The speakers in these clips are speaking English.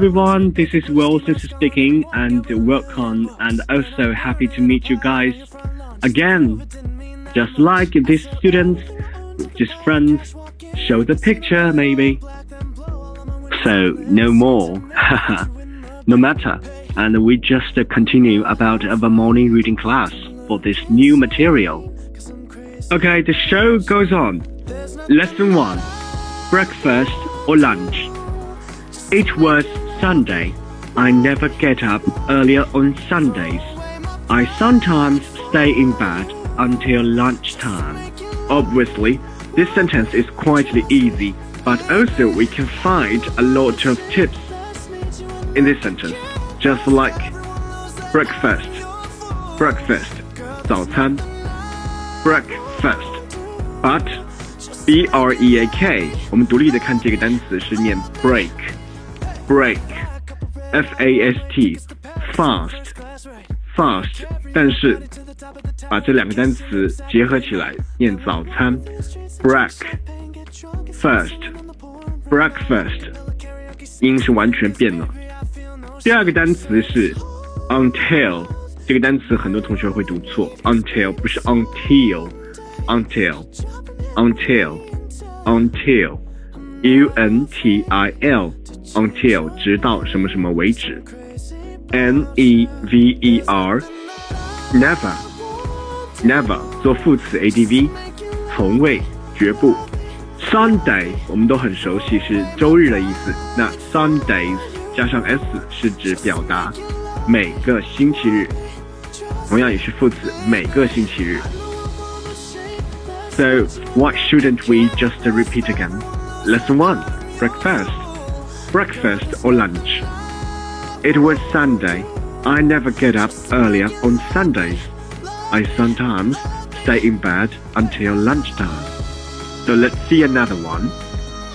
everyone, this is Wilson speaking and welcome and also happy to meet you guys again. Just like these students, just friends, show the picture maybe. So no more, no matter. And we just continue about our morning reading class for this new material. Okay, the show goes on. Lesson 1 Breakfast or lunch. It was Sunday. I never get up earlier on Sundays. I sometimes stay in bed until lunchtime. Obviously, this sentence is quite easy, but also we can find a lot of tips in this sentence, just like breakfast, breakfast, 早餐, breakfast, but B R E A K，我们独立的看这个单词是念 break。 break，f a s t，fast，fast，但是把这两个单词结合起来念早餐，break，first，breakfast，音是完全变了。第二个单词是 until，这个单词很多同学会读错，until 不是 until，until，until，until。U N T I L until 直到什么什么为止，N E V E R never never 做副词 A D V 从未绝不 Sunday 我们都很熟悉是周日的意思，那 Sundays 加上 s 是指表达每个星期日，同样也是副词每个星期日。So why shouldn't we just repeat again? Lesson 1 Breakfast. Breakfast or lunch. It was Sunday. I never get up earlier on Sundays. I sometimes stay in bed until lunchtime. So let's see another one.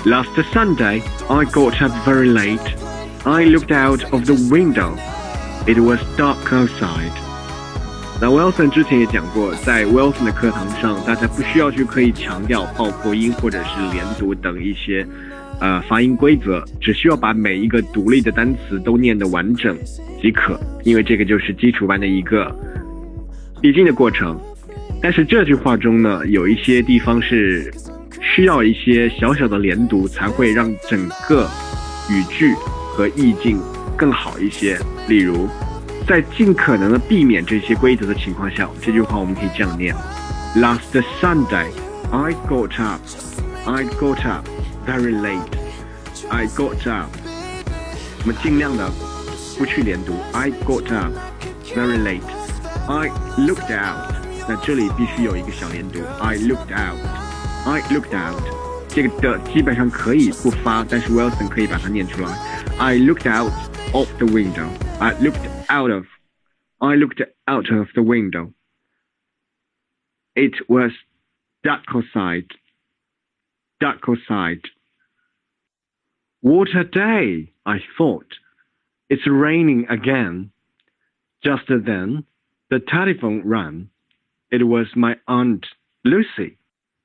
Last Sunday, I got up very late. I looked out of the window. It was dark outside. 那 Wilson 之前也讲过，在 Wilson 的课堂上，大家不需要去刻意强调爆破音或者是连读等一些 呃发音规则，只需要把每一个独立的单词都念得完整即可，因为这个就是基础班的一个必经的过程。但是这句话中呢，有一些地方是需要一些小小的连读，才会让整个语句和意境更好一些。例如。在尽可能的避免这些规则的情况下，这句话我们可以这样念：Last Sunday, I got up. I got up very late. I got up. 我们尽量的不去连读。I got up very late. I looked out. 那这里必须有一个小连读。I looked out. I looked out. 这个的基本上可以不发，但是 Wilson 可以把它念出来。I looked out of the window. I looked out of. I looked out of the window. It was dark outside. Dark outside. What a day, I thought. It's raining again. Just then, the telephone rang. It was my aunt Lucy.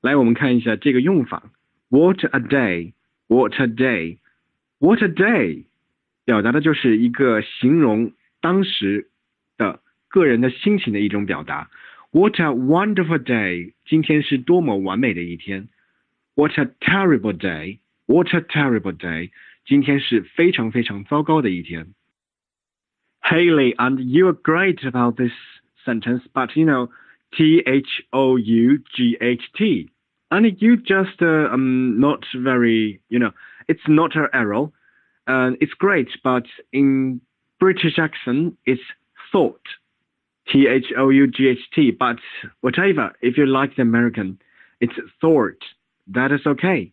来，我们看一下这个用法。What a day! What a day! What a day! 表达的就是一个形容当时的个人的心情的一种表达。What a wonderful day！今天是多么完美的一天。What a terrible day！What a terrible day！今天是非常非常糟糕的一天。Haley, and you are great about this sentence, but you know, T H O U G H T, and you just uh, um not very, you know, it's not an error. Uh, it's great, but in British accent, it's thought. T H O U G H T. But whatever, if you like the American, it's thought. That is okay.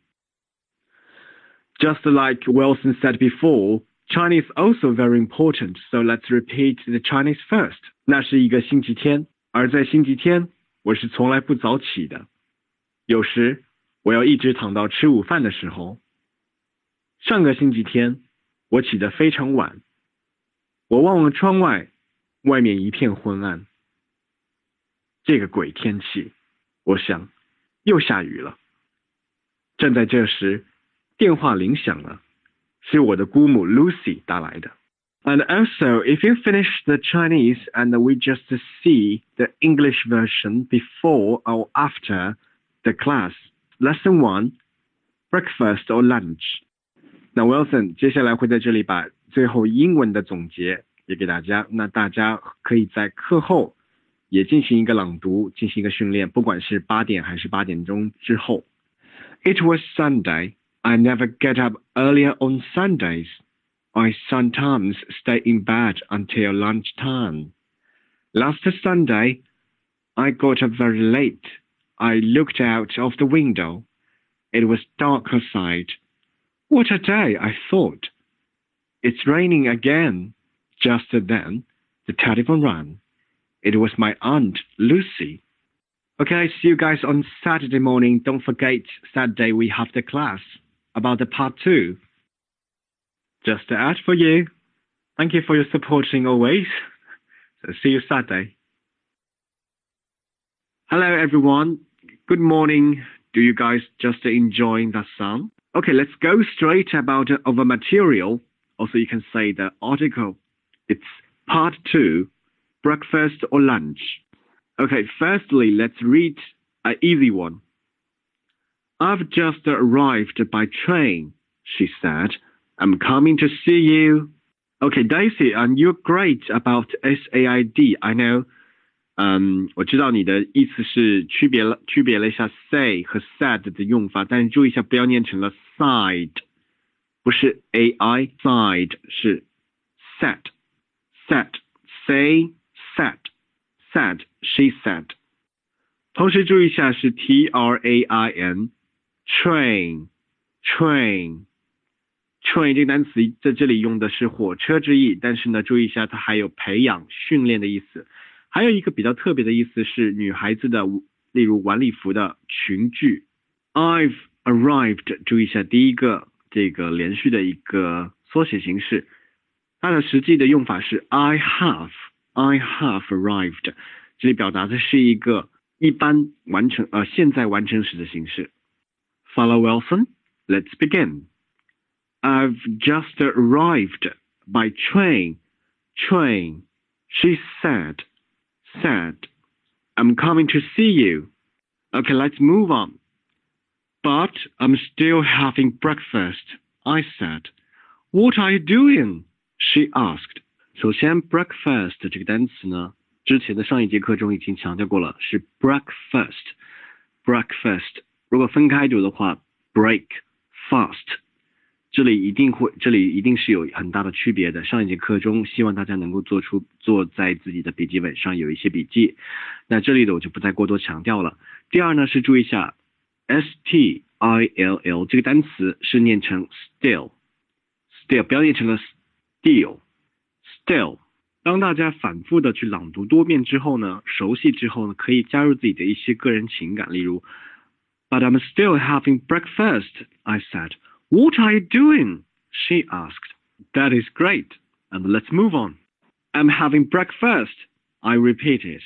Just like Wilson said before, Chinese also very important. So let's repeat the Chinese first. 那是一个星期天，而在星期天，我是从来不早起的。有时我要一直躺到吃午饭的时候。上个星期天，我起得非常晚。我望望窗外，外面一片昏暗。这个鬼天气，我想又下雨了。正在这时，电话铃响了， 是我的姑母 Lucy 带来的。And also, if you finish the Chinese and we just see the English version before or after the class, lesson one, breakfast or lunch. 那 Wilson 接下来会在这里把最后英文的总结也给大家，那大家可以在课后也进行一个朗读，进行一个训练，不管是八点还是八点钟之后。It was Sunday. I never get up earlier on Sundays. I sometimes stay in bed until lunchtime. Last Sunday, I got up very late. I looked out of the window. It was dark outside. What a day, I thought. It's raining again. Just then, the telephone rang. It was my aunt, Lucy. Okay, see you guys on Saturday morning. Don't forget, Saturday we have the class about the part two. Just to ad for you. Thank you for your supporting always. So see you Saturday. Hello everyone. Good morning. Do you guys just enjoying the sun? Okay, let's go straight about our material. Also, you can say the article. It's part two, breakfast or lunch. Okay, firstly, let's read an easy one. I've just arrived by train, she said. I'm coming to see you. Okay, Daisy, and you're great about SAID. I know. 嗯，我知道你的意思是区别了区别了一下 say 和 said 的用法，但是注意一下，不要念成了 side，不是 a i side 是 said said say said said she said。同时注意一下是 t r a i n Train train train 这个单词在这里用的是火车之意，但是呢，注意一下它还有培养训练的意思。还有一个比较特别的意思是女孩子的，例如晚礼服的裙裾。I've arrived，注意一下第一个这个连续的一个缩写形式，它的实际的用法是 I have，I have arrived，这里表达的是一个一般完成呃现在完成时的形式。Follow Wilson，let's begin。I've just arrived by train. Train, she said said, I'm coming to see you. Okay, let's move on. But I'm still having breakfast, I said. What are you doing? She asked. 首先，breakfast 这个单词呢，之前的上一节课中已经强调过了，是 breakfast。breakfast 如果分开读的话，break fast。这里一定会，这里一定是有很大的区别的。上一节课中，希望大家能够做出做在自己的笔记本上有一些笔记。那这里的我就不再过多强调了。第二呢是注意一下，s t i l l 这个单词是念成 still，still 不要念成了 still，still。当大家反复的去朗读多遍之后呢，熟悉之后呢，可以加入自己的一些个人情感，例如 ，But I'm still having breakfast，I said。What are you doing? She asked. That is great. And let's move on. I'm having breakfast, I repeated.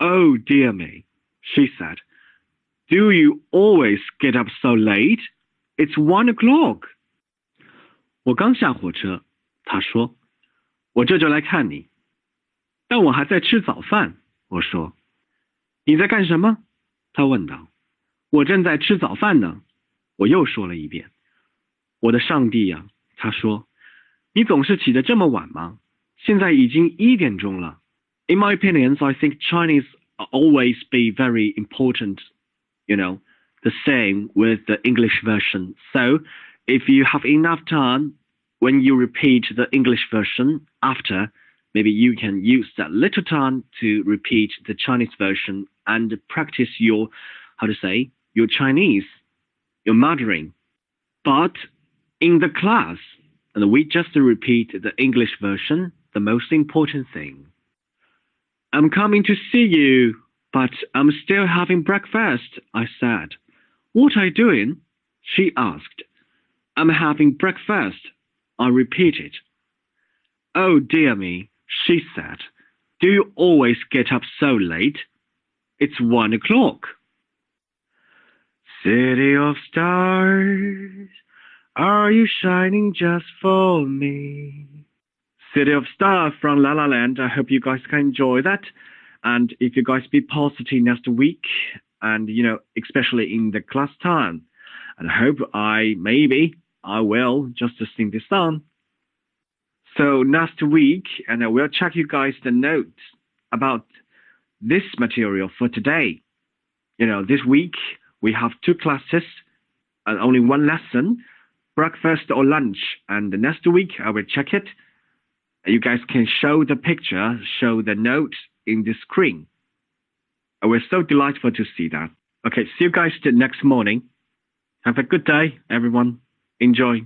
Oh dear me, she said. Do you always get up so late? It's one o'clock. 我刚下火车，他说，我这就来看你。但我还在吃早饭，我说。你在干什么？他问道。 我正在吃早饭呢。我又说了一遍。我的上帝呀！他说：“你总是起得这么晚吗？现在已经一点钟了。” In my opinions, I think Chinese always be very important. You know, the same with the English version. So, if you have enough time when you repeat the English version after, maybe you can use that little time to repeat the Chinese version and practice your, how to say, your Chinese, your Mandarin. But in the class, and we just repeat the English version, the most important thing. I'm coming to see you, but I'm still having breakfast, I said. What are you doing? She asked. I'm having breakfast, I repeated. Oh dear me, she said. Do you always get up so late? It's one o'clock. City of stars, Are you shining just for me? City of Stars from La La Land. I hope you guys can enjoy that. And if you guys be positive next week, and you know, especially in the class time, and I hope I maybe I will just to sing this song. So next week, and I will check you guys the notes about this material for today. You know, this week we have two classes and only one lesson, breakfast or lunch. And the next week I will check it. You guys can show the picture, show the notes in the screen. We're so delightful to see that. Okay, see you guys next morning. Have a good day, everyone. Enjoy.